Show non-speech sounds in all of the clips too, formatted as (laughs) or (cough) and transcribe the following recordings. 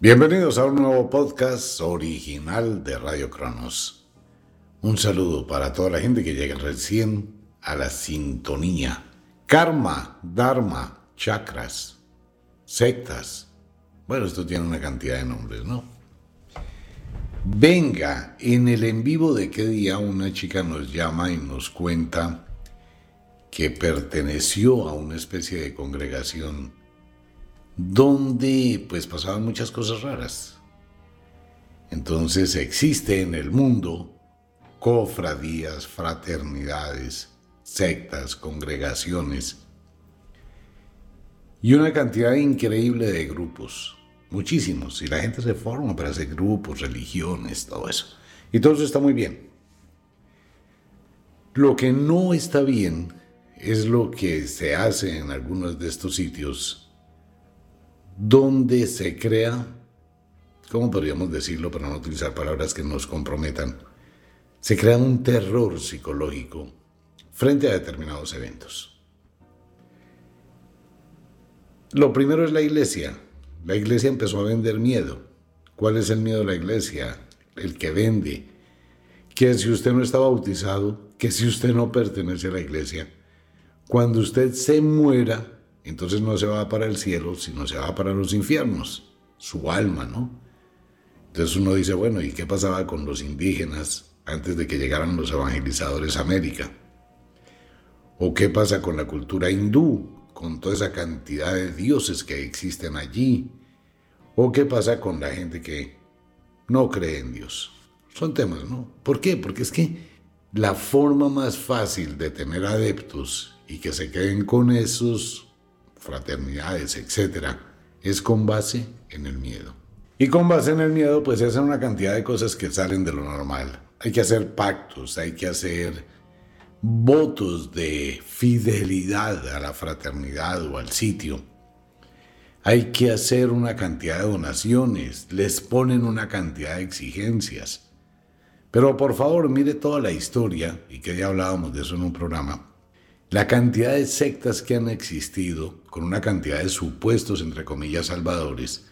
Bienvenidos a un nuevo podcast original de Radio Cronos. Un saludo para toda la gente que llega recién a la sintonía. Karma, Dharma, chakras, sectas. Bueno, esto tiene una cantidad de nombres, ¿no? Venga, en el en vivo de qué día una chica nos llama y nos cuenta que perteneció a una especie de congregación donde pues pasaban muchas cosas raras. Entonces existe en el mundo cofradías, fraternidades, sectas, congregaciones y una cantidad increíble de grupos, muchísimos, y la gente se forma para hacer grupos, religiones, todo eso. Y todo eso está muy bien. Lo que no está bien es lo que se hace en algunos de estos sitios donde se crea, ¿cómo podríamos decirlo para no utilizar palabras que nos comprometan? Se crea un terror psicológico frente a determinados eventos. Lo primero es la iglesia. La iglesia empezó a vender miedo. ¿Cuál es el miedo de la iglesia? El que vende. Que si usted no está bautizado, que si usted no pertenece a la iglesia, cuando usted se muera, entonces no se va para el cielo, sino se va para los infiernos, su alma, ¿no? Entonces uno dice, bueno, ¿y qué pasaba con los indígenas antes de que llegaran los evangelizadores a América? ¿O qué pasa con la cultura hindú, con toda esa cantidad de dioses que existen allí? ¿O qué pasa con la gente que no cree en Dios? Son temas, ¿no? ¿Por qué? Porque es que la forma más fácil de tener adeptos y que se queden con esos fraternidades, etcétera, es con base en el miedo. Y con base en el miedo, pues se hacen una cantidad de cosas que salen de lo normal. Hay que hacer pactos, hay que hacer votos de fidelidad a la fraternidad o al sitio. Hay que hacer una cantidad de donaciones, les ponen una cantidad de exigencias. Pero por favor, mire toda la historia, y que ya hablábamos de eso en un programa, la cantidad de sectas que han existido, con una cantidad de supuestos, entre comillas, salvadores,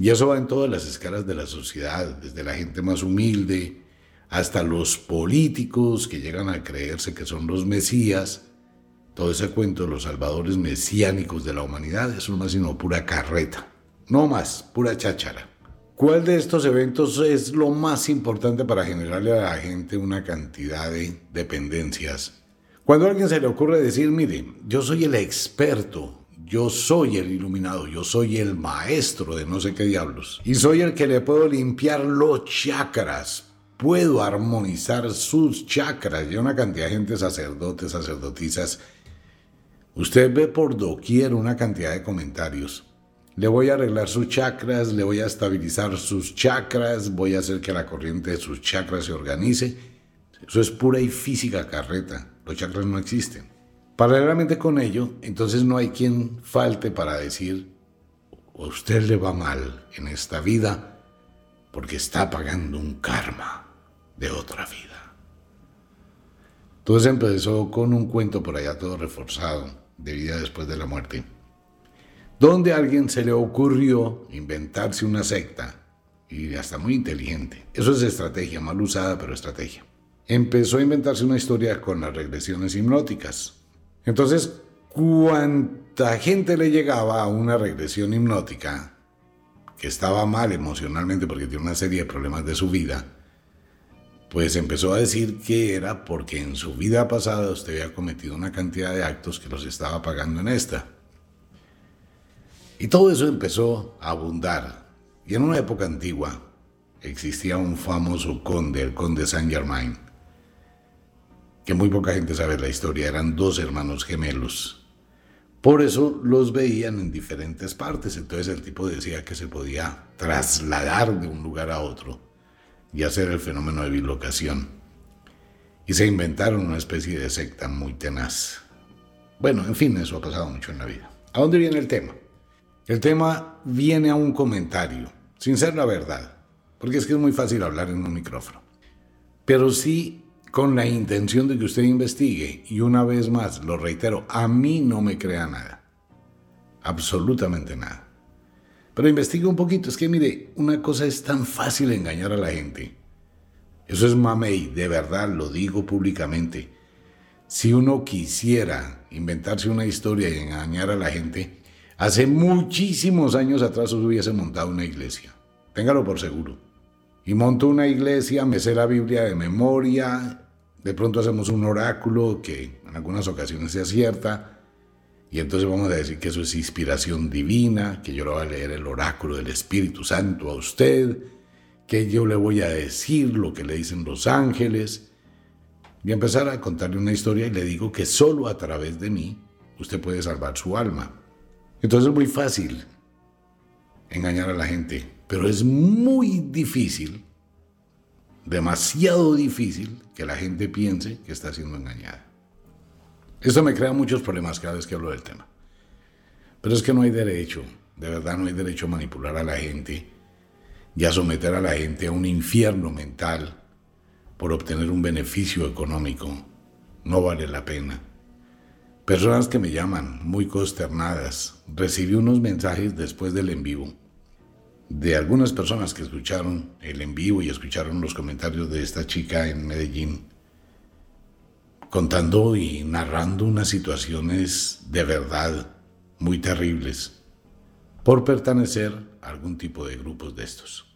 y eso va en todas las escalas de la sociedad, desde la gente más humilde hasta los políticos que llegan a creerse que son los mesías. Todo ese cuento de los salvadores mesiánicos de la humanidad es más sino pura carreta, no más, pura cháchara. ¿Cuál de estos eventos es lo más importante para generarle a la gente una cantidad de dependencias cuando a alguien se le ocurre decir, mire, yo soy el experto, yo soy el iluminado, yo soy el maestro de no sé qué diablos, y soy el que le puedo limpiar los chakras, puedo armonizar sus chakras, y una cantidad de gente, sacerdotes, sacerdotisas, usted ve por doquier una cantidad de comentarios. Le voy a arreglar sus chakras, le voy a estabilizar sus chakras, voy a hacer que la corriente de sus chakras se organice. Eso es pura y física carreta. Los chakras no existen. Paralelamente con ello, entonces no hay quien falte para decir, a usted le va mal en esta vida porque está pagando un karma de otra vida. Entonces empezó con un cuento por allá todo reforzado de vida después de la muerte, donde a alguien se le ocurrió inventarse una secta y hasta muy inteligente. Eso es estrategia, mal usada, pero estrategia empezó a inventarse una historia con las regresiones hipnóticas. Entonces, cuánta gente le llegaba a una regresión hipnótica que estaba mal emocionalmente porque tiene una serie de problemas de su vida, pues empezó a decir que era porque en su vida pasada usted había cometido una cantidad de actos que los estaba pagando en esta. Y todo eso empezó a abundar. Y en una época antigua existía un famoso conde, el conde Saint Germain, que muy poca gente sabe la historia, eran dos hermanos gemelos. Por eso los veían en diferentes partes, entonces el tipo decía que se podía trasladar de un lugar a otro y hacer el fenómeno de bilocación. Y se inventaron una especie de secta muy tenaz. Bueno, en fin, eso ha pasado mucho en la vida. ¿A dónde viene el tema? El tema viene a un comentario, sin ser la verdad, porque es que es muy fácil hablar en un micrófono. Pero sí con la intención de que usted investigue. Y una vez más, lo reitero, a mí no me crea nada. Absolutamente nada. Pero investigue un poquito. Es que mire, una cosa es tan fácil engañar a la gente. Eso es mamey, de verdad, lo digo públicamente. Si uno quisiera inventarse una historia y engañar a la gente, hace muchísimos años atrás hubiese montado una iglesia. Téngalo por seguro. Y monto una iglesia, me sé la Biblia de memoria, de pronto hacemos un oráculo que en algunas ocasiones se acierta y entonces vamos a decir que eso es inspiración divina, que yo le voy a leer el oráculo del Espíritu Santo a usted, que yo le voy a decir lo que le dicen los ángeles. Y empezar a contarle una historia y le digo que solo a través de mí usted puede salvar su alma. Entonces es muy fácil engañar a la gente, pero es muy difícil, demasiado difícil, que la gente piense que está siendo engañada. Esto me crea muchos problemas cada vez que hablo del tema. Pero es que no hay derecho, de verdad no hay derecho a manipular a la gente y a someter a la gente a un infierno mental por obtener un beneficio económico. No vale la pena. Personas que me llaman muy consternadas. Recibí unos mensajes después del en vivo de algunas personas que escucharon el en vivo y escucharon los comentarios de esta chica en Medellín contando y narrando unas situaciones de verdad muy terribles por pertenecer a algún tipo de grupos de estos.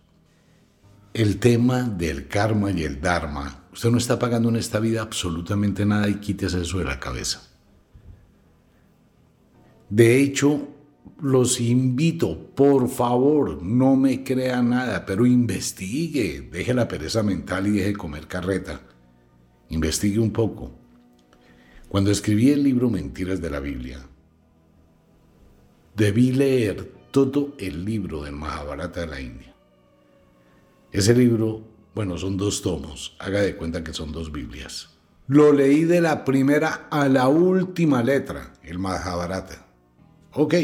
El tema del karma y el dharma, usted no está pagando en esta vida absolutamente nada y quítese eso de la cabeza. De hecho, los invito, por favor, no me crea nada, pero investigue, deje la pereza mental y deje comer carreta. Investigue un poco. Cuando escribí el libro Mentiras de la Biblia, debí leer todo el libro del Mahabharata de la India. Ese libro, bueno, son dos tomos, haga de cuenta que son dos Biblias. Lo leí de la primera a la última letra, el Mahabharata. Ok.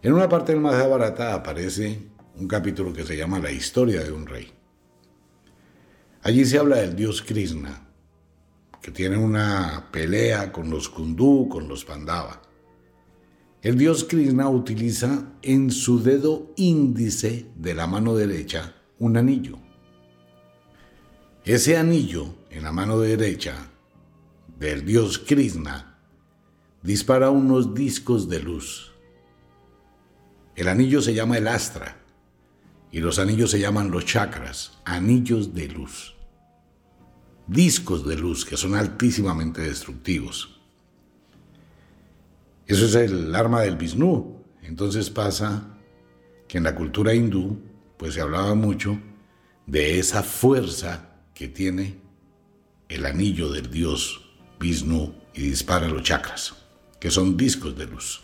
En una parte del Mahabharata aparece un capítulo que se llama La historia de un rey. Allí se habla del dios Krishna, que tienen una pelea con los Kundú, con los Pandava. El dios Krishna utiliza en su dedo índice de la mano derecha un anillo. Ese anillo en la mano derecha del dios Krishna dispara unos discos de luz. El anillo se llama el astra y los anillos se llaman los chakras, anillos de luz discos de luz que son altísimamente destructivos. Eso es el arma del Vishnu. Entonces pasa que en la cultura hindú pues se hablaba mucho de esa fuerza que tiene el anillo del dios Vishnu y dispara los chakras, que son discos de luz.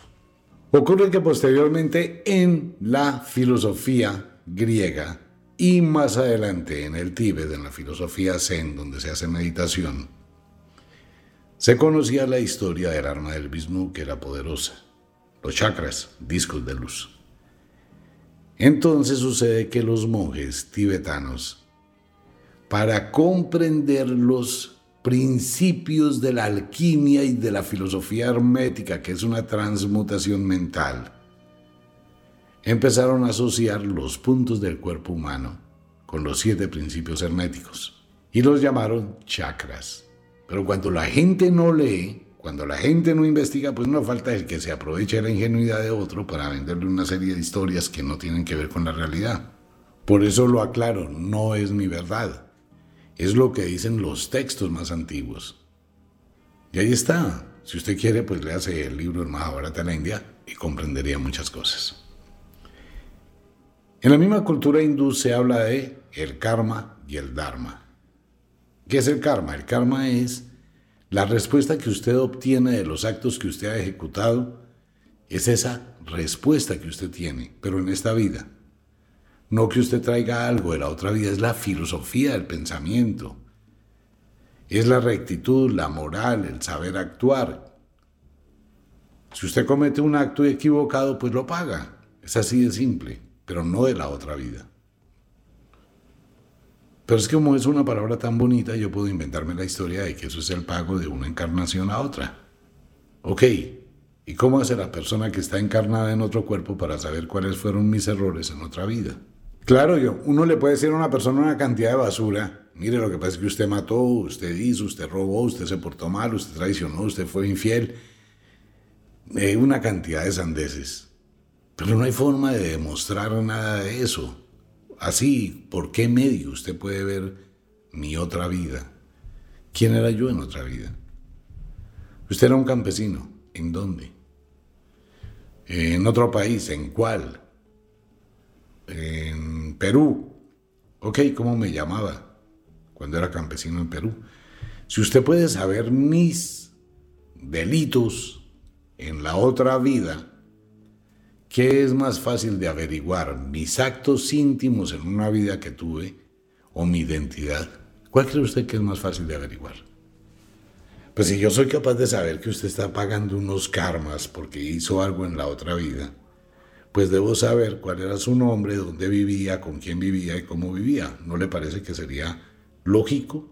Ocurre que posteriormente en la filosofía griega y más adelante en el Tíbet, en la filosofía Zen, donde se hace meditación, se conocía la historia del arma del Vishnu que era poderosa, los chakras, discos de luz. Entonces sucede que los monjes tibetanos, para comprender los principios de la alquimia y de la filosofía hermética, que es una transmutación mental, empezaron a asociar los puntos del cuerpo humano con los siete principios herméticos y los llamaron chakras. Pero cuando la gente no lee, cuando la gente no investiga, pues no falta el que se aproveche la ingenuidad de otro para venderle una serie de historias que no tienen que ver con la realidad. Por eso lo aclaro, no es mi verdad. Es lo que dicen los textos más antiguos. Y ahí está. Si usted quiere, pues le hace el libro El Mahabharata en la India y comprendería muchas cosas. En la misma cultura hindú se habla de el karma y el dharma. ¿Qué es el karma? El karma es la respuesta que usted obtiene de los actos que usted ha ejecutado. Es esa respuesta que usted tiene, pero en esta vida. No que usted traiga algo de la otra vida, es la filosofía del pensamiento. Es la rectitud, la moral, el saber actuar. Si usted comete un acto equivocado, pues lo paga. Es así de simple pero no de la otra vida. Pero es que como es una palabra tan bonita, yo puedo inventarme la historia de que eso es el pago de una encarnación a otra. Ok, ¿Y cómo hace la persona que está encarnada en otro cuerpo para saber cuáles fueron mis errores en otra vida? Claro, yo, uno le puede decir a una persona una cantidad de basura. Mire, lo que pasa es que usted mató, usted hizo, usted robó, usted se portó mal, usted traicionó, usted fue infiel. Eh, una cantidad de sandeces. Pero no hay forma de demostrar nada de eso. Así, ¿por qué medio usted puede ver mi otra vida? ¿Quién era yo en otra vida? Usted era un campesino. ¿En dónde? En otro país. ¿En cuál? En Perú. Ok, ¿cómo me llamaba cuando era campesino en Perú? Si usted puede saber mis delitos en la otra vida, ¿qué es más fácil de averiguar? ¿Mis actos íntimos en una vida que tuve o mi identidad? ¿Cuál cree usted que es más fácil de averiguar? Pues si yo soy capaz de saber que usted está pagando unos karmas porque hizo algo en la otra vida, pues debo saber cuál era su nombre, dónde vivía, con quién vivía y cómo vivía. ¿No le parece que sería lógico?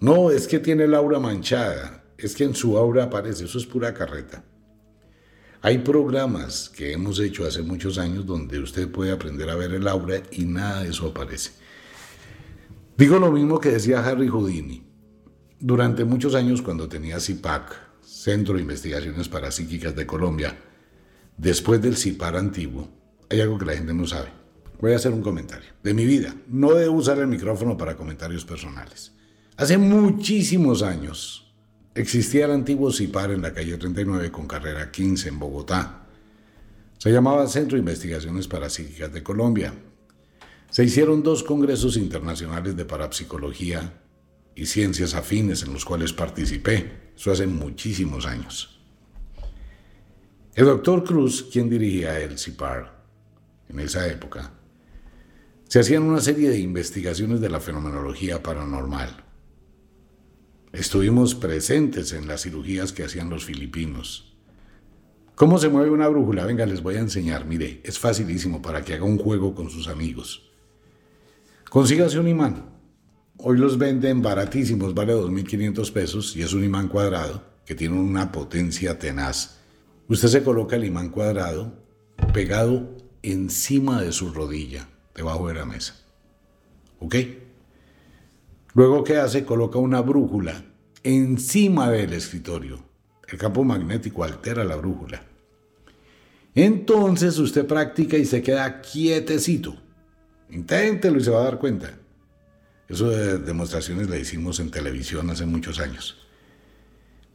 No, es que tiene el aura manchada, es que en su aura aparece, eso es pura carreta. Hay programas que hemos hecho hace muchos años donde usted puede aprender a ver el aura y nada de eso aparece. Digo lo mismo que decía Harry Houdini. Durante muchos años, cuando tenía CIPAC, Centro de Investigaciones Parapsíquicas de Colombia, después del CIPAR antiguo, hay algo que la gente no sabe. Voy a hacer un comentario de mi vida. No debo usar el micrófono para comentarios personales. Hace muchísimos años existía el antiguo CIPAR en la calle 39 con carrera 15 en Bogotá. Se llamaba Centro de Investigaciones Parapsíquicas de Colombia. Se hicieron dos congresos internacionales de parapsicología y ciencias afines en los cuales participé. Eso hace muchísimos años. El doctor Cruz, quien dirigía el CIPAR en esa época, se hacían una serie de investigaciones de la fenomenología paranormal. Estuvimos presentes en las cirugías que hacían los filipinos. ¿Cómo se mueve una brújula? Venga, les voy a enseñar. Mire, es facilísimo para que haga un juego con sus amigos. Consígase un imán Hoy los venden baratísimos, vale 2.500 pesos y es un imán cuadrado que tiene una potencia tenaz. Usted se coloca el imán cuadrado pegado encima de su rodilla, debajo de la mesa. ¿Ok? Luego, ¿qué hace? Coloca una brújula encima del escritorio. El campo magnético altera la brújula. Entonces usted practica y se queda quietecito. Inténtelo y se va a dar cuenta. Eso de demostraciones le hicimos en televisión hace muchos años.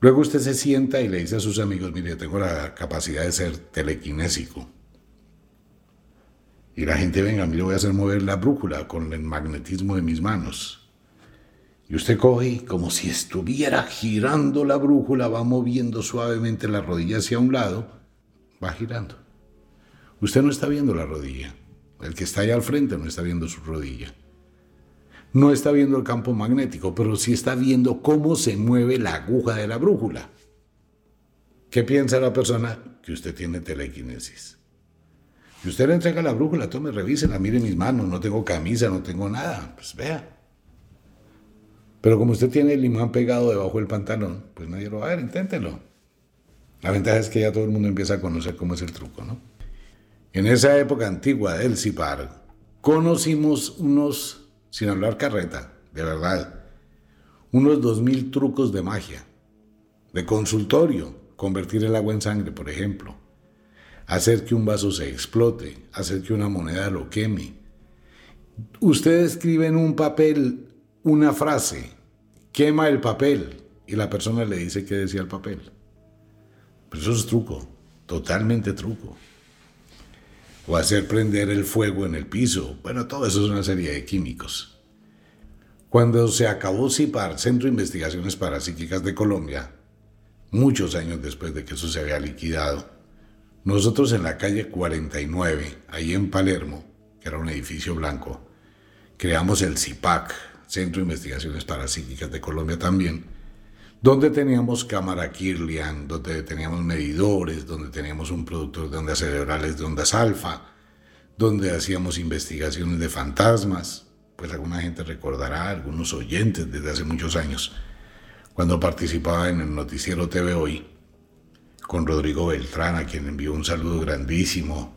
Luego usted se sienta y le dice a sus amigos, mire, tengo la capacidad de ser telequinésico. Y la gente, venga, mire, voy a hacer mover la brújula con el magnetismo de mis manos. Y usted coge como si estuviera girando la brújula, va moviendo suavemente la rodilla hacia un lado, va girando. Usted no está viendo la rodilla. El que está ahí al frente no está viendo su rodilla no está viendo el campo magnético, pero sí está viendo cómo se mueve la aguja de la brújula. ¿Qué piensa la persona? Que usted tiene telequinesis. Y usted le entrega la brújula, tome, revísela, mire mis manos, no tengo camisa, no tengo nada, pues vea. Pero como usted tiene el imán pegado debajo del pantalón, pues nadie lo va a ver, inténtelo. La ventaja es que ya todo el mundo empieza a conocer cómo es el truco, ¿no? En esa época antigua del CIPAR, conocimos unos sin hablar carreta, de verdad. Unos dos mil trucos de magia, de consultorio, convertir el agua en sangre, por ejemplo, hacer que un vaso se explote, hacer que una moneda lo queme. Usted escribe en un papel una frase, quema el papel, y la persona le dice qué decía el papel. Pero eso es truco, totalmente truco o hacer prender el fuego en el piso. Bueno, todo eso es una serie de químicos. Cuando se acabó CIPAR, Centro de Investigaciones Parapsíquicas de Colombia, muchos años después de que eso se había liquidado, nosotros en la calle 49, ahí en Palermo, que era un edificio blanco, creamos el CIPAC, Centro de Investigaciones Parapsíquicas de Colombia también, donde teníamos cámara Kirlian, donde teníamos medidores, donde teníamos un productor de ondas cerebrales de ondas alfa, donde hacíamos investigaciones de fantasmas, pues alguna gente recordará, algunos oyentes desde hace muchos años, cuando participaba en el noticiero TV Hoy, con Rodrigo Beltrán, a quien envió un saludo grandísimo,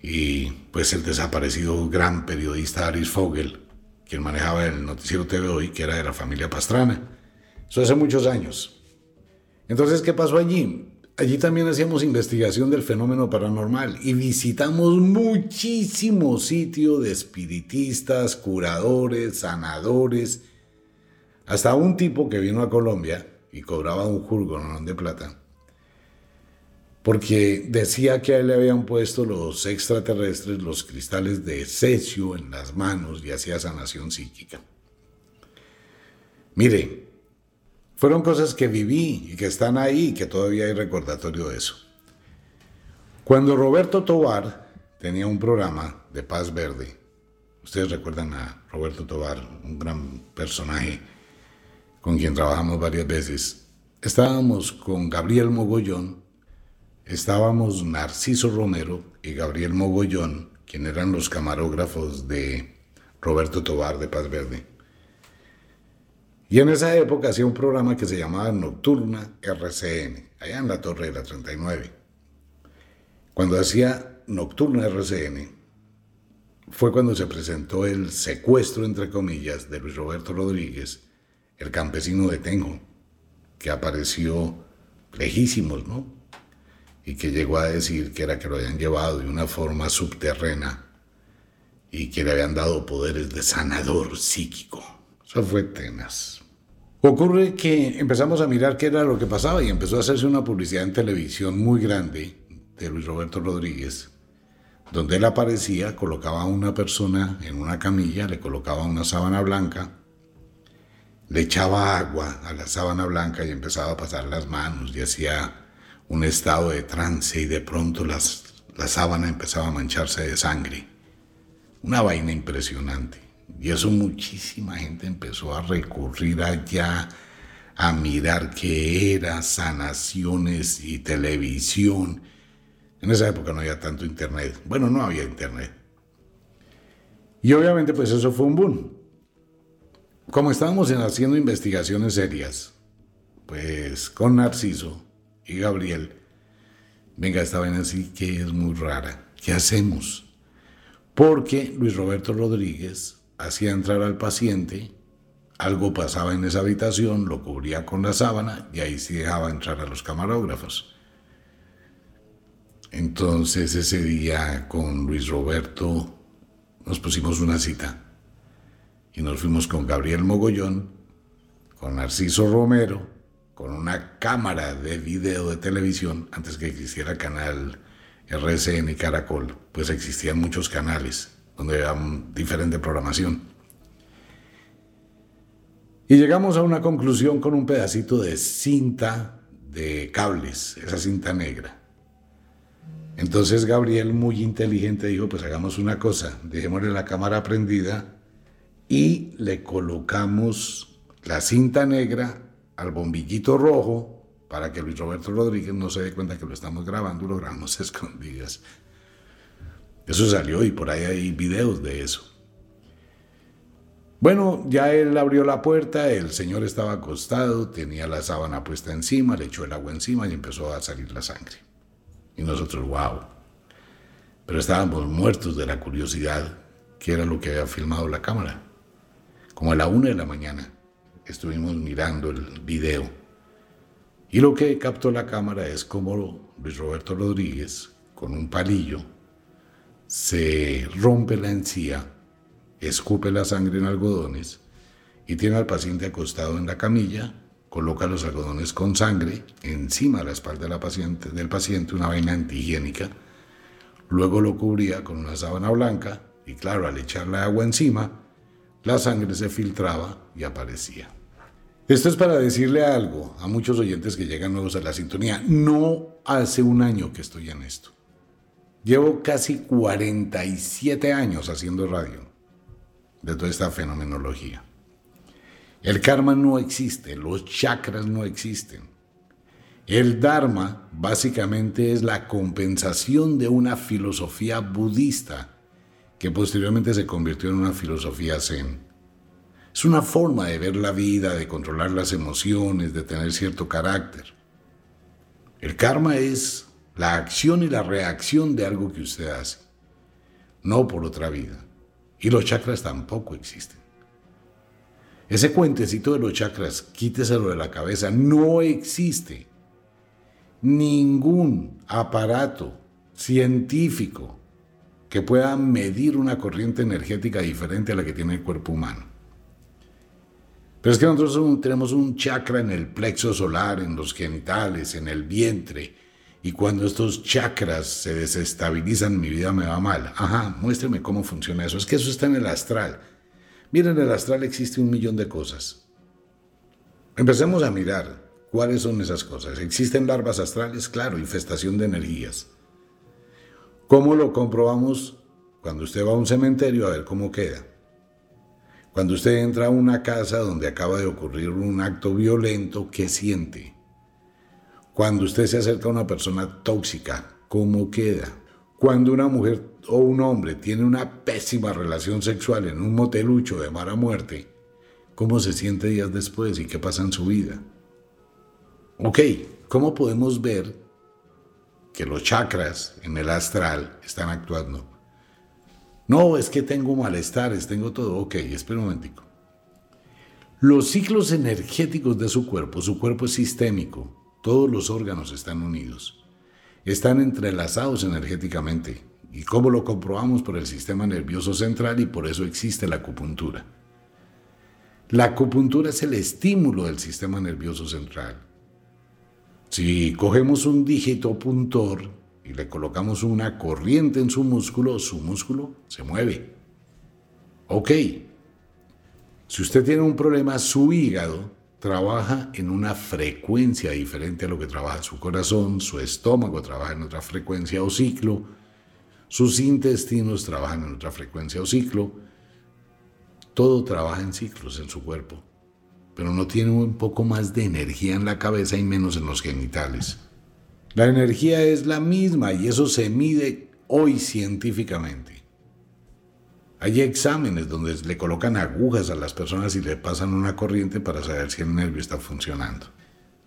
y pues el desaparecido gran periodista Aris Fogel, quien manejaba el noticiero TV Hoy, que era de la familia Pastrana. Eso hace muchos años. Entonces, ¿qué pasó allí? Allí también hacíamos investigación del fenómeno paranormal y visitamos muchísimos sitios de espiritistas, curadores, sanadores, hasta un tipo que vino a Colombia y cobraba un jurgonón de plata porque decía que a él le habían puesto los extraterrestres los cristales de cesio en las manos y hacía sanación psíquica. Mire, fueron cosas que viví y que están ahí y que todavía hay recordatorio de eso. Cuando Roberto Tobar tenía un programa de Paz Verde, ustedes recuerdan a Roberto Tobar, un gran personaje con quien trabajamos varias veces, estábamos con Gabriel Mogollón, estábamos Narciso Romero y Gabriel Mogollón, quien eran los camarógrafos de Roberto Tobar de Paz Verde. Y en esa época hacía un programa que se llamaba Nocturna RCN, allá en la Torre de la 39. Cuando hacía Nocturna RCN, fue cuando se presentó el secuestro, entre comillas, de Luis Roberto Rodríguez, el campesino de Tenjo, que apareció lejísimos, ¿no? y que llegó a decir que era que lo habían llevado de una forma subterránea y que le habían dado poderes de sanador psíquico. Eso fue tenaz. Ocurre que empezamos a mirar qué era lo que pasaba y empezó a hacerse una publicidad en televisión muy grande de Luis Roberto Rodríguez, donde él aparecía, colocaba a una persona en una camilla, le colocaba una sábana blanca, le echaba agua a la sábana blanca y empezaba a pasar las manos y hacía un estado de trance y de pronto la sábana empezaba a mancharse de sangre. Una vaina impresionante. Y eso muchísima gente empezó a recurrir allá a mirar qué era sanaciones y televisión. En esa época no había tanto internet. Bueno, no había internet. Y obviamente pues eso fue un boom. Como estábamos haciendo investigaciones serias, pues con Narciso, y Gabriel, venga, esta vaina así que es muy rara. ¿Qué hacemos? Porque Luis Roberto Rodríguez hacía entrar al paciente, algo pasaba en esa habitación, lo cubría con la sábana y ahí sí dejaba entrar a los camarógrafos. Entonces ese día con Luis Roberto nos pusimos una cita y nos fuimos con Gabriel Mogollón, con Narciso Romero, con una cámara de video de televisión, antes que existiera canal RCN y Caracol, pues existían muchos canales donde había diferente programación. Y llegamos a una conclusión con un pedacito de cinta de cables, esa cinta negra. Entonces Gabriel, muy inteligente, dijo, pues hagamos una cosa, dejémosle la cámara prendida y le colocamos la cinta negra al bombillito rojo para que Luis Roberto Rodríguez no se dé cuenta que lo estamos grabando, lo grabamos (laughs) escondidas. Eso salió y por ahí hay videos de eso. Bueno, ya él abrió la puerta, el señor estaba acostado, tenía la sábana puesta encima, le echó el agua encima y empezó a salir la sangre. Y nosotros, wow. Pero estábamos muertos de la curiosidad, que era lo que había filmado la cámara. Como a la una de la mañana estuvimos mirando el video. Y lo que captó la cámara es como Luis Roberto Rodríguez, con un palillo, se rompe la encía, escupe la sangre en algodones y tiene al paciente acostado en la camilla, coloca los algodones con sangre encima de la espalda del paciente, una vaina antihigiénica, luego lo cubría con una sábana blanca y claro, al echarle agua encima, la sangre se filtraba y aparecía. Esto es para decirle algo a muchos oyentes que llegan nuevos a la sintonía. No hace un año que estoy en esto. Llevo casi 47 años haciendo radio de toda esta fenomenología. El karma no existe, los chakras no existen. El Dharma básicamente es la compensación de una filosofía budista que posteriormente se convirtió en una filosofía zen. Es una forma de ver la vida, de controlar las emociones, de tener cierto carácter. El karma es la acción y la reacción de algo que usted hace, no por otra vida. Y los chakras tampoco existen. Ese cuentecito de los chakras, quíteselo de la cabeza, no existe. Ningún aparato científico que pueda medir una corriente energética diferente a la que tiene el cuerpo humano. Pero es que nosotros tenemos un chakra en el plexo solar, en los genitales, en el vientre, y cuando estos chakras se desestabilizan, mi vida me va mal. Ajá, muéstreme cómo funciona eso. Es que eso está en el astral. Miren, en el astral existe un millón de cosas. Empecemos a mirar cuáles son esas cosas. ¿Existen larvas astrales? Claro, infestación de energías. ¿Cómo lo comprobamos? Cuando usted va a un cementerio a ver cómo queda. Cuando usted entra a una casa donde acaba de ocurrir un acto violento, ¿qué siente? Cuando usted se acerca a una persona tóxica, ¿cómo queda? Cuando una mujer o un hombre tiene una pésima relación sexual en un motelucho de mala muerte, ¿cómo se siente días después y qué pasa en su vida? Ok, ¿cómo podemos ver que los chakras en el astral están actuando? No, es que tengo malestares, tengo todo. Ok, espera un momentico. Los ciclos energéticos de su cuerpo, su cuerpo es sistémico, todos los órganos están unidos. Están entrelazados energéticamente. ¿Y cómo lo comprobamos? Por el sistema nervioso central y por eso existe la acupuntura. La acupuntura es el estímulo del sistema nervioso central. Si cogemos un dígito puntor y le colocamos una corriente en su músculo, su músculo se mueve. Ok. Si usted tiene un problema, su hígado trabaja en una frecuencia diferente a lo que trabaja su corazón, su estómago trabaja en otra frecuencia o ciclo, sus intestinos trabajan en otra frecuencia o ciclo, todo trabaja en ciclos en su cuerpo, pero no tiene un poco más de energía en la cabeza y menos en los genitales. La energía es la misma y eso se mide hoy científicamente. Hay exámenes donde le colocan agujas a las personas y le pasan una corriente para saber si el nervio está funcionando.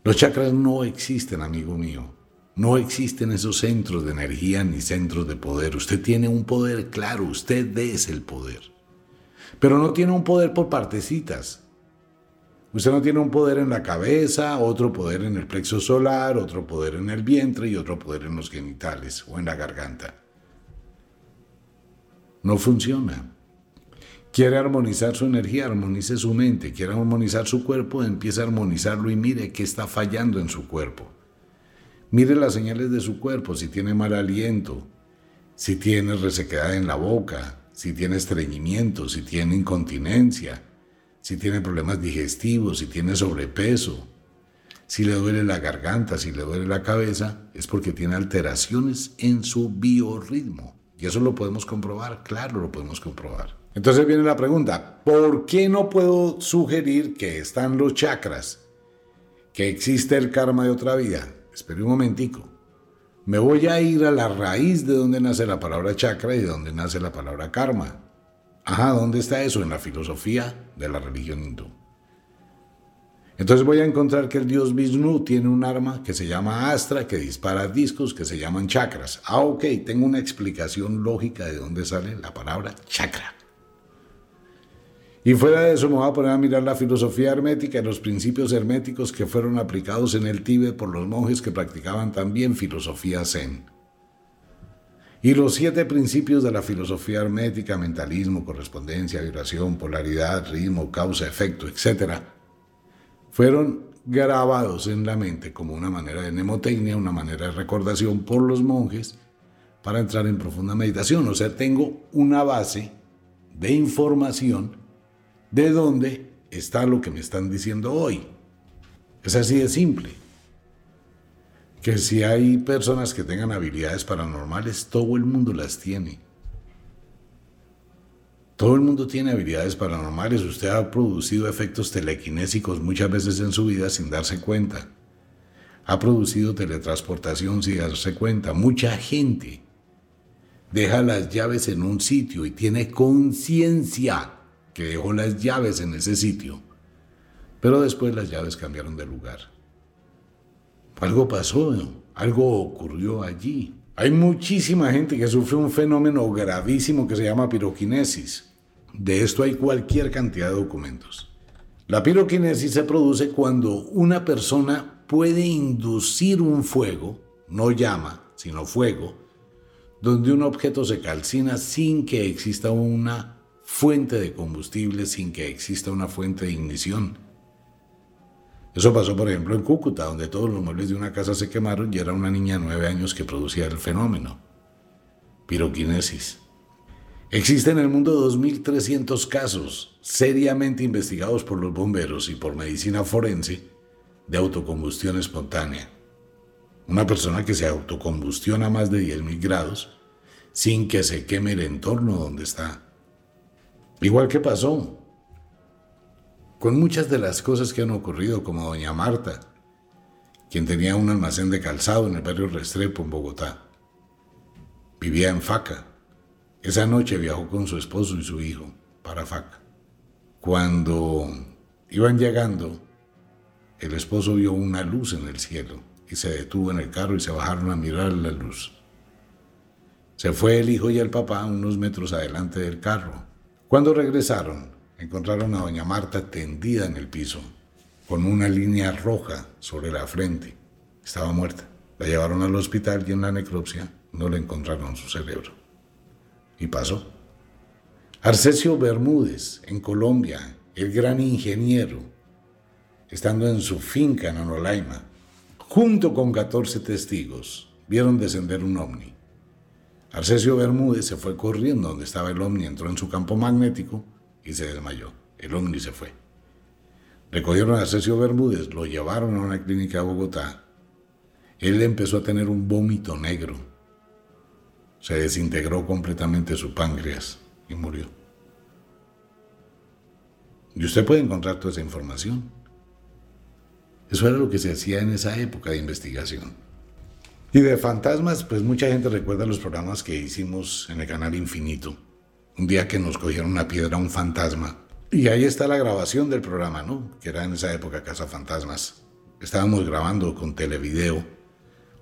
Los chakras no existen, amigo mío. No existen esos centros de energía ni centros de poder. Usted tiene un poder, claro, usted es el poder. Pero no tiene un poder por partecitas. Usted no tiene un poder en la cabeza, otro poder en el plexo solar, otro poder en el vientre y otro poder en los genitales o en la garganta. No funciona. Quiere armonizar su energía, armonice su mente. Quiere armonizar su cuerpo, empiece a armonizarlo y mire qué está fallando en su cuerpo. Mire las señales de su cuerpo, si tiene mal aliento, si tiene resequedad en la boca, si tiene estreñimiento, si tiene incontinencia, si tiene problemas digestivos, si tiene sobrepeso, si le duele la garganta, si le duele la cabeza, es porque tiene alteraciones en su biorritmo. Y eso lo podemos comprobar, claro, lo podemos comprobar. Entonces viene la pregunta, ¿por qué no puedo sugerir que están los chakras? Que existe el karma de otra vida. Espere un momentico. Me voy a ir a la raíz de donde nace la palabra chakra y de donde nace la palabra karma. Ajá, ¿dónde está eso? En la filosofía de la religión hindú. Entonces voy a encontrar que el dios Vishnu tiene un arma que se llama Astra, que dispara discos que se llaman chakras. Ah, ok, tengo una explicación lógica de dónde sale la palabra chakra. Y fuera de eso me voy a poner a mirar la filosofía hermética y los principios herméticos que fueron aplicados en el Tíbet por los monjes que practicaban también filosofía zen. Y los siete principios de la filosofía hermética, mentalismo, correspondencia, vibración, polaridad, ritmo, causa, efecto, etc., fueron grabados en la mente como una manera de mnemotecnia, una manera de recordación por los monjes para entrar en profunda meditación. O sea, tengo una base de información de dónde está lo que me están diciendo hoy. Es así de simple. Que si hay personas que tengan habilidades paranormales, todo el mundo las tiene. Todo el mundo tiene habilidades paranormales. Usted ha producido efectos telequinésicos muchas veces en su vida sin darse cuenta. Ha producido teletransportación sin darse cuenta. Mucha gente deja las llaves en un sitio y tiene conciencia que dejó las llaves en ese sitio. Pero después las llaves cambiaron de lugar. Algo pasó Algo ocurrió allí. Hay muchísima gente que sufre un fenómeno gravísimo que se llama piroquinesis. De esto hay cualquier cantidad de documentos. La piroquinesis se produce cuando una persona puede inducir un fuego, no llama, sino fuego, donde un objeto se calcina sin que exista una fuente de combustible, sin que exista una fuente de ignición. Eso pasó, por ejemplo, en Cúcuta, donde todos los muebles de una casa se quemaron y era una niña de nueve años que producía el fenómeno. Piroquinesis. Existen en el mundo 2.300 casos seriamente investigados por los bomberos y por medicina forense de autocombustión espontánea. Una persona que se autocombustiona a más de 10.000 grados sin que se queme el entorno donde está. Igual que pasó con muchas de las cosas que han ocurrido, como doña Marta, quien tenía un almacén de calzado en el barrio Restrepo, en Bogotá. Vivía en Faca. Esa noche viajó con su esposo y su hijo para Faca. Cuando iban llegando, el esposo vio una luz en el cielo y se detuvo en el carro y se bajaron a mirar la luz. Se fue el hijo y el papá unos metros adelante del carro. Cuando regresaron, encontraron a doña Marta tendida en el piso, con una línea roja sobre la frente. Estaba muerta. La llevaron al hospital y en la necropsia no le encontraron su cerebro. Y pasó. Arcesio Bermúdez, en Colombia, el gran ingeniero, estando en su finca en Anolaima, junto con 14 testigos, vieron descender un ovni. Arcesio Bermúdez se fue corriendo donde estaba el ovni, entró en su campo magnético y se desmayó. El ovni se fue. Recogieron a Cesio Bermúdez, lo llevaron a una clínica de Bogotá. Él empezó a tener un vómito negro. Se desintegró completamente su páncreas y murió. Y usted puede encontrar toda esa información. Eso era lo que se hacía en esa época de investigación. Y de fantasmas, pues mucha gente recuerda los programas que hicimos en el canal Infinito un día que nos cogieron una piedra, un fantasma. Y ahí está la grabación del programa, ¿no? Que era en esa época Casa Fantasmas. Estábamos grabando con televideo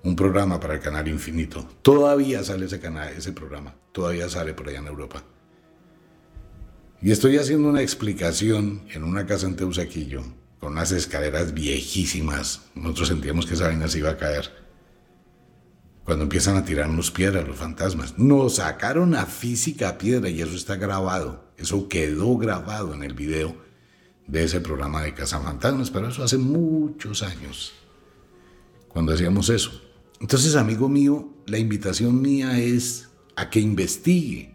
un programa para el canal Infinito. Todavía sale ese canal, ese programa. Todavía sale por allá en Europa. Y estoy haciendo una explicación en una casa en Teusaquillo, con unas escaleras viejísimas. Nosotros sentíamos que esa vaina se iba a caer cuando empiezan a tirarnos piedras los fantasmas. Nos sacaron a física piedra y eso está grabado. Eso quedó grabado en el video de ese programa de Fantasmas, pero eso hace muchos años, cuando hacíamos eso. Entonces, amigo mío, la invitación mía es a que investigue,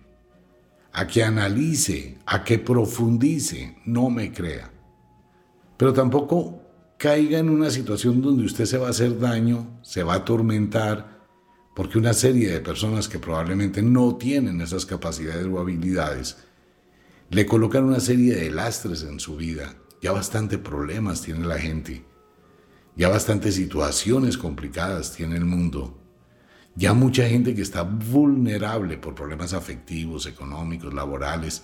a que analice, a que profundice, no me crea. Pero tampoco caiga en una situación donde usted se va a hacer daño, se va a atormentar, porque una serie de personas que probablemente no tienen esas capacidades o habilidades le colocan una serie de lastres en su vida. Ya bastante problemas tiene la gente. Ya bastantes situaciones complicadas tiene el mundo. Ya mucha gente que está vulnerable por problemas afectivos, económicos, laborales,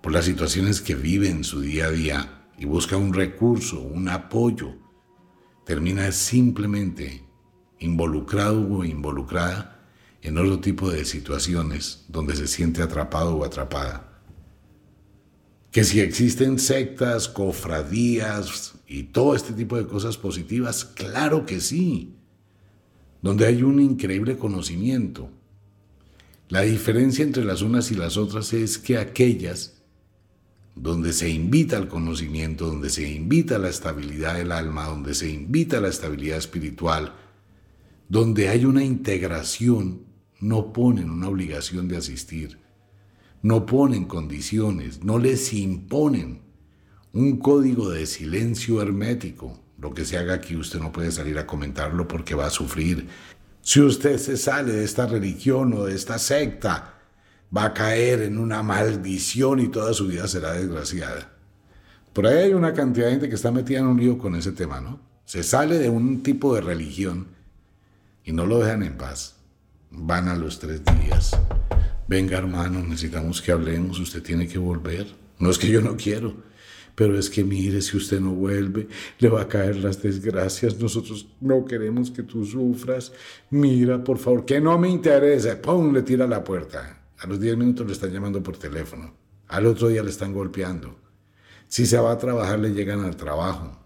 por las situaciones que vive en su día a día y busca un recurso, un apoyo, termina simplemente involucrado o involucrada en otro tipo de situaciones donde se siente atrapado o atrapada. Que si existen sectas, cofradías y todo este tipo de cosas positivas, claro que sí, donde hay un increíble conocimiento. La diferencia entre las unas y las otras es que aquellas donde se invita al conocimiento, donde se invita a la estabilidad del alma, donde se invita a la estabilidad espiritual, donde hay una integración, no ponen una obligación de asistir, no ponen condiciones, no les imponen un código de silencio hermético. Lo que se haga aquí usted no puede salir a comentarlo porque va a sufrir. Si usted se sale de esta religión o de esta secta, va a caer en una maldición y toda su vida será desgraciada. Por ahí hay una cantidad de gente que está metida en un lío con ese tema, ¿no? Se sale de un tipo de religión y no lo dejan en paz. Van a los tres días. Venga hermano, necesitamos que hablemos, usted tiene que volver. No es que yo no quiero, pero es que mire, si usted no vuelve, le va a caer las desgracias, nosotros no queremos que tú sufras, mira, por favor, que no me interesa, ¡pum!, le tira la puerta. A los 10 minutos le están llamando por teléfono, al otro día le están golpeando. Si se va a trabajar, le llegan al trabajo.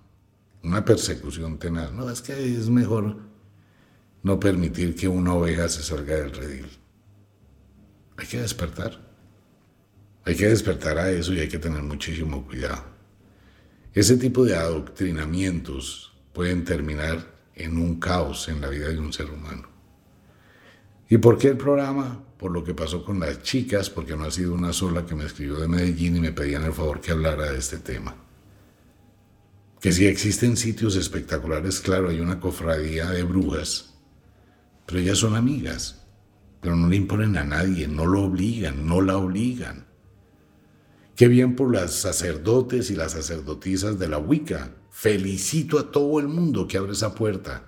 Una persecución tenaz. No, es que es mejor no permitir que una oveja se salga del redil. Hay que despertar. Hay que despertar a eso y hay que tener muchísimo cuidado. Ese tipo de adoctrinamientos pueden terminar en un caos en la vida de un ser humano. ¿Y por qué el programa? Por lo que pasó con las chicas, porque no ha sido una sola que me escribió de Medellín y me pedían el favor que hablara de este tema. Que si existen sitios espectaculares, claro, hay una cofradía de brujas, pero ellas son amigas, pero no le imponen a nadie, no lo obligan, no la obligan. Qué bien por las sacerdotes y las sacerdotisas de la Wicca. Felicito a todo el mundo que abre esa puerta.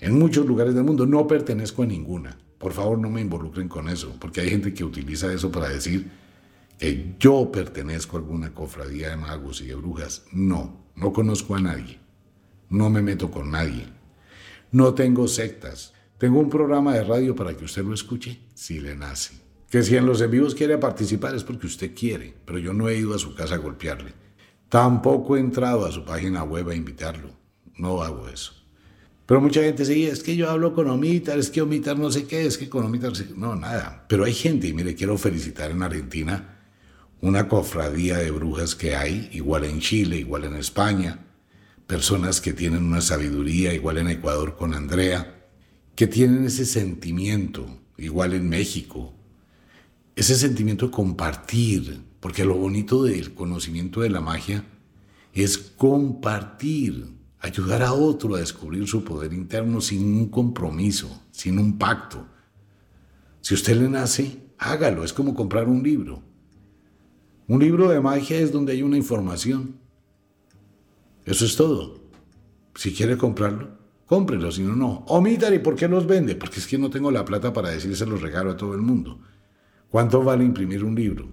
En muchos lugares del mundo no pertenezco a ninguna. Por favor, no me involucren con eso, porque hay gente que utiliza eso para decir que yo pertenezco a alguna cofradía de magos y de brujas. No, no conozco a nadie. No me meto con nadie. No tengo sectas. Tengo un programa de radio para que usted lo escuche si le nace. Que si en los envíos quiere participar es porque usted quiere, pero yo no he ido a su casa a golpearle. Tampoco he entrado a su página web a invitarlo. No hago eso. Pero mucha gente dice, es que yo hablo con Omitar, es que Omitar no sé qué, es que con Omitar no, nada. Pero hay gente, y mire, quiero felicitar en Argentina una cofradía de brujas que hay, igual en Chile, igual en España, personas que tienen una sabiduría, igual en Ecuador con Andrea, que tienen ese sentimiento, igual en México, ese sentimiento de compartir, porque lo bonito del conocimiento de la magia es compartir, ayudar a otro a descubrir su poder interno sin un compromiso, sin un pacto. Si usted le nace, hágalo, es como comprar un libro. Un libro de magia es donde hay una información. Eso es todo. Si quiere comprarlo, cómprelo, si no, no. Omítale, ¿por qué los vende? Porque es que no tengo la plata para decirse los regalo a todo el mundo. ¿Cuánto vale imprimir un libro?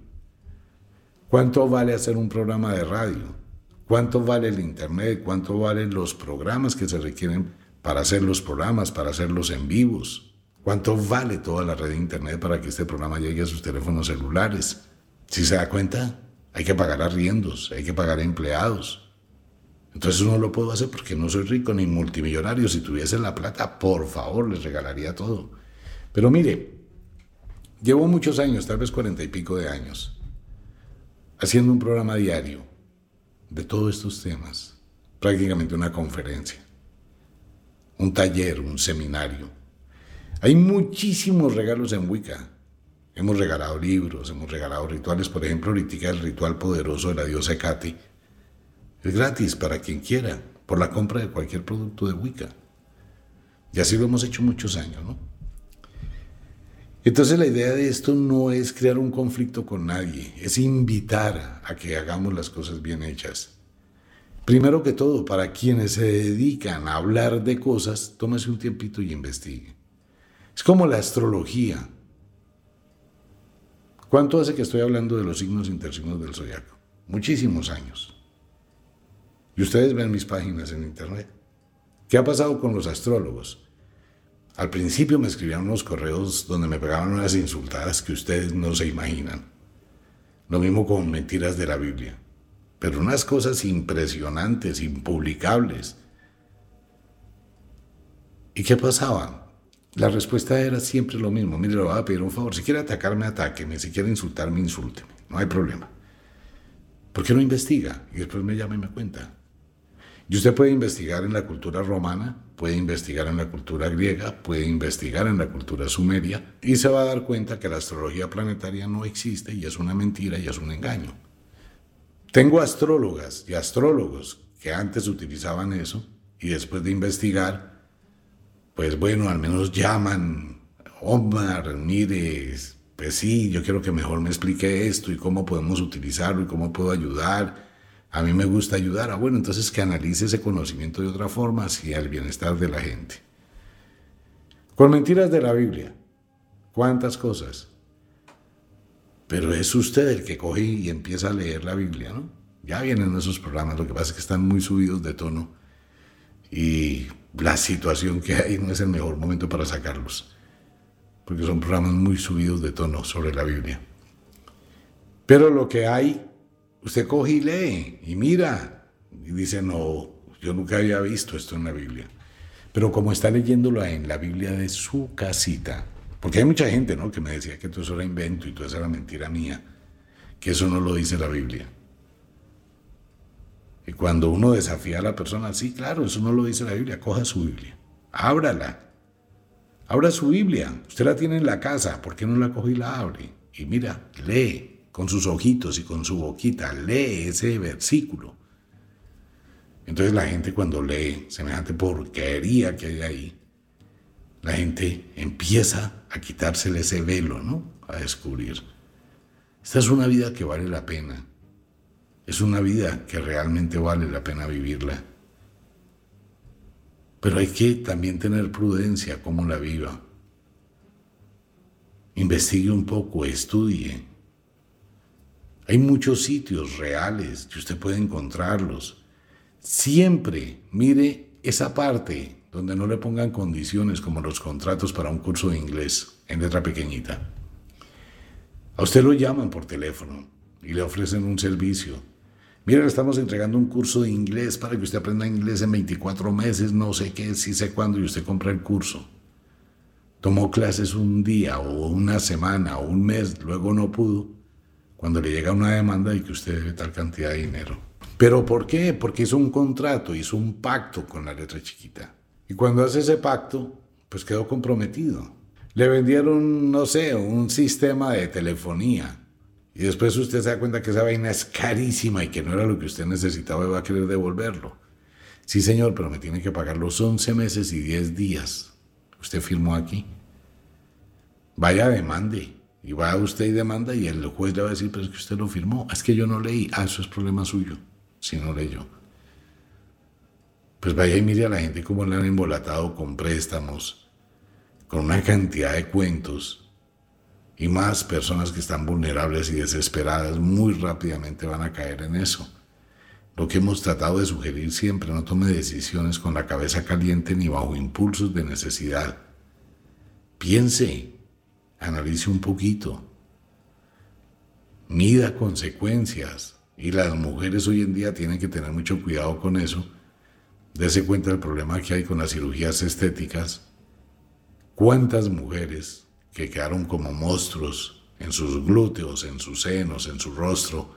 ¿Cuánto vale hacer un programa de radio? ¿Cuánto vale el Internet? ¿Cuánto valen los programas que se requieren para hacer los programas, para hacerlos en vivos? ¿Cuánto vale toda la red de Internet para que este programa llegue a sus teléfonos celulares? Si se da cuenta, hay que pagar arriendos, hay que pagar empleados. Entonces no lo puedo hacer porque no soy rico ni multimillonario. Si tuviese la plata, por favor, les regalaría todo. Pero mire, Llevo muchos años, tal vez cuarenta y pico de años, haciendo un programa diario de todos estos temas, prácticamente una conferencia, un taller, un seminario. Hay muchísimos regalos en Wicca. Hemos regalado libros, hemos regalado rituales, por ejemplo, ahorita el ritual poderoso de la diosa Kati. Es gratis para quien quiera, por la compra de cualquier producto de Wicca. Y así lo hemos hecho muchos años, ¿no? Entonces la idea de esto no es crear un conflicto con nadie, es invitar a que hagamos las cosas bien hechas. Primero que todo, para quienes se dedican a hablar de cosas, tómese un tiempito y investigue. Es como la astrología. ¿Cuánto hace que estoy hablando de los signos intersignos del zodiaco? Muchísimos años. Y ustedes ven mis páginas en internet. ¿Qué ha pasado con los astrólogos? Al principio me escribían unos correos donde me pegaban unas insultadas que ustedes no se imaginan. Lo mismo con mentiras de la Biblia. Pero unas cosas impresionantes, impublicables. ¿Y qué pasaba? La respuesta era siempre lo mismo. Mire, le voy a pedir un favor. Si quiere atacarme, atáqueme. Si quiere insultarme, insúlteme. No hay problema. ¿Por qué no investiga? Y después me llama y me cuenta. Y usted puede investigar en la cultura romana, puede investigar en la cultura griega, puede investigar en la cultura sumeria y se va a dar cuenta que la astrología planetaria no existe y es una mentira y es un engaño. Tengo astrólogas y astrólogos que antes utilizaban eso y después de investigar, pues bueno, al menos llaman, Omar, mire, pues sí, yo quiero que mejor me explique esto y cómo podemos utilizarlo y cómo puedo ayudar a mí me gusta ayudar. Ah, bueno, entonces que analice ese conocimiento de otra forma hacia el bienestar de la gente. Con mentiras de la Biblia. ¿Cuántas cosas? Pero es usted el que coge y empieza a leer la Biblia, ¿no? Ya vienen esos programas, lo que pasa es que están muy subidos de tono y la situación que hay no es el mejor momento para sacarlos, porque son programas muy subidos de tono sobre la Biblia. Pero lo que hay, usted coge y lee y mira y dice, no, yo nunca había visto esto en la Biblia. Pero como está leyéndolo en la Biblia de su casita, porque hay mucha gente ¿no? que me decía que todo eso era invento y todo eso era mentira mía, que eso no lo dice la Biblia. Y cuando uno desafía a la persona, sí, claro, eso no lo dice la Biblia, coja su Biblia, ábrala, abra su Biblia, usted la tiene en la casa, ¿por qué no la coge y la abre? Y mira, lee con sus ojitos y con su boquita, lee ese versículo. Entonces la gente cuando lee semejante porquería que hay ahí, la gente empieza a quitársele ese velo, ¿no? A descubrir. Esta es una vida que vale la pena. Es una vida que realmente vale la pena vivirla. Pero hay que también tener prudencia como la viva. Investigue un poco, estudie. Hay muchos sitios reales que usted puede encontrarlos. Siempre mire esa parte donde no le pongan condiciones como los contratos para un curso de inglés en letra pequeñita. A usted lo llaman por teléfono y le ofrecen un servicio. Mira, le estamos entregando un curso de inglés para que usted aprenda inglés en 24 meses, no sé qué, sí sé cuándo, y usted compra el curso. Tomó clases un día o una semana o un mes, luego no pudo, cuando le llega una demanda y que usted debe tal cantidad de dinero. ¿Pero por qué? Porque hizo un contrato, hizo un pacto con la letra chiquita. Y cuando hace ese pacto, pues quedó comprometido. Le vendieron, no sé, un sistema de telefonía. Y después usted se da cuenta que esa vaina es carísima y que no era lo que usted necesitaba y va a querer devolverlo. Sí, señor, pero me tiene que pagar los 11 meses y 10 días. Usted firmó aquí. Vaya, demande. Y va usted y demanda y el juez le va a decir, pero es que usted lo firmó. Es que yo no leí. Ah, eso es problema suyo, si no leyó pues vaya y mire a la gente cómo le han embolatado con préstamos, con una cantidad de cuentos, y más personas que están vulnerables y desesperadas muy rápidamente van a caer en eso. Lo que hemos tratado de sugerir siempre, no tome decisiones con la cabeza caliente ni bajo impulsos de necesidad. Piense, analice un poquito, mida consecuencias, y las mujeres hoy en día tienen que tener mucho cuidado con eso, Dese cuenta del problema que hay con las cirugías estéticas. ¿Cuántas mujeres que quedaron como monstruos en sus glúteos, en sus senos, en su rostro,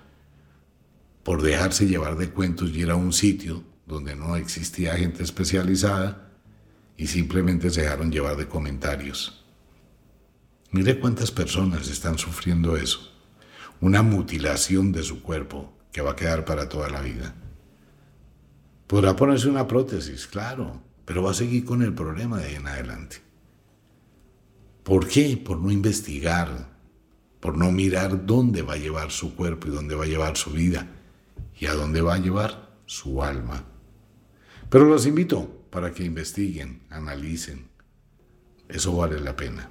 por dejarse llevar de cuentos y ir a un sitio donde no existía gente especializada y simplemente se dejaron llevar de comentarios? Mire cuántas personas están sufriendo eso. Una mutilación de su cuerpo que va a quedar para toda la vida. Podrá ponerse una prótesis, claro, pero va a seguir con el problema de ahí en adelante. ¿Por qué? Por no investigar, por no mirar dónde va a llevar su cuerpo y dónde va a llevar su vida y a dónde va a llevar su alma. Pero los invito para que investiguen, analicen. Eso vale la pena.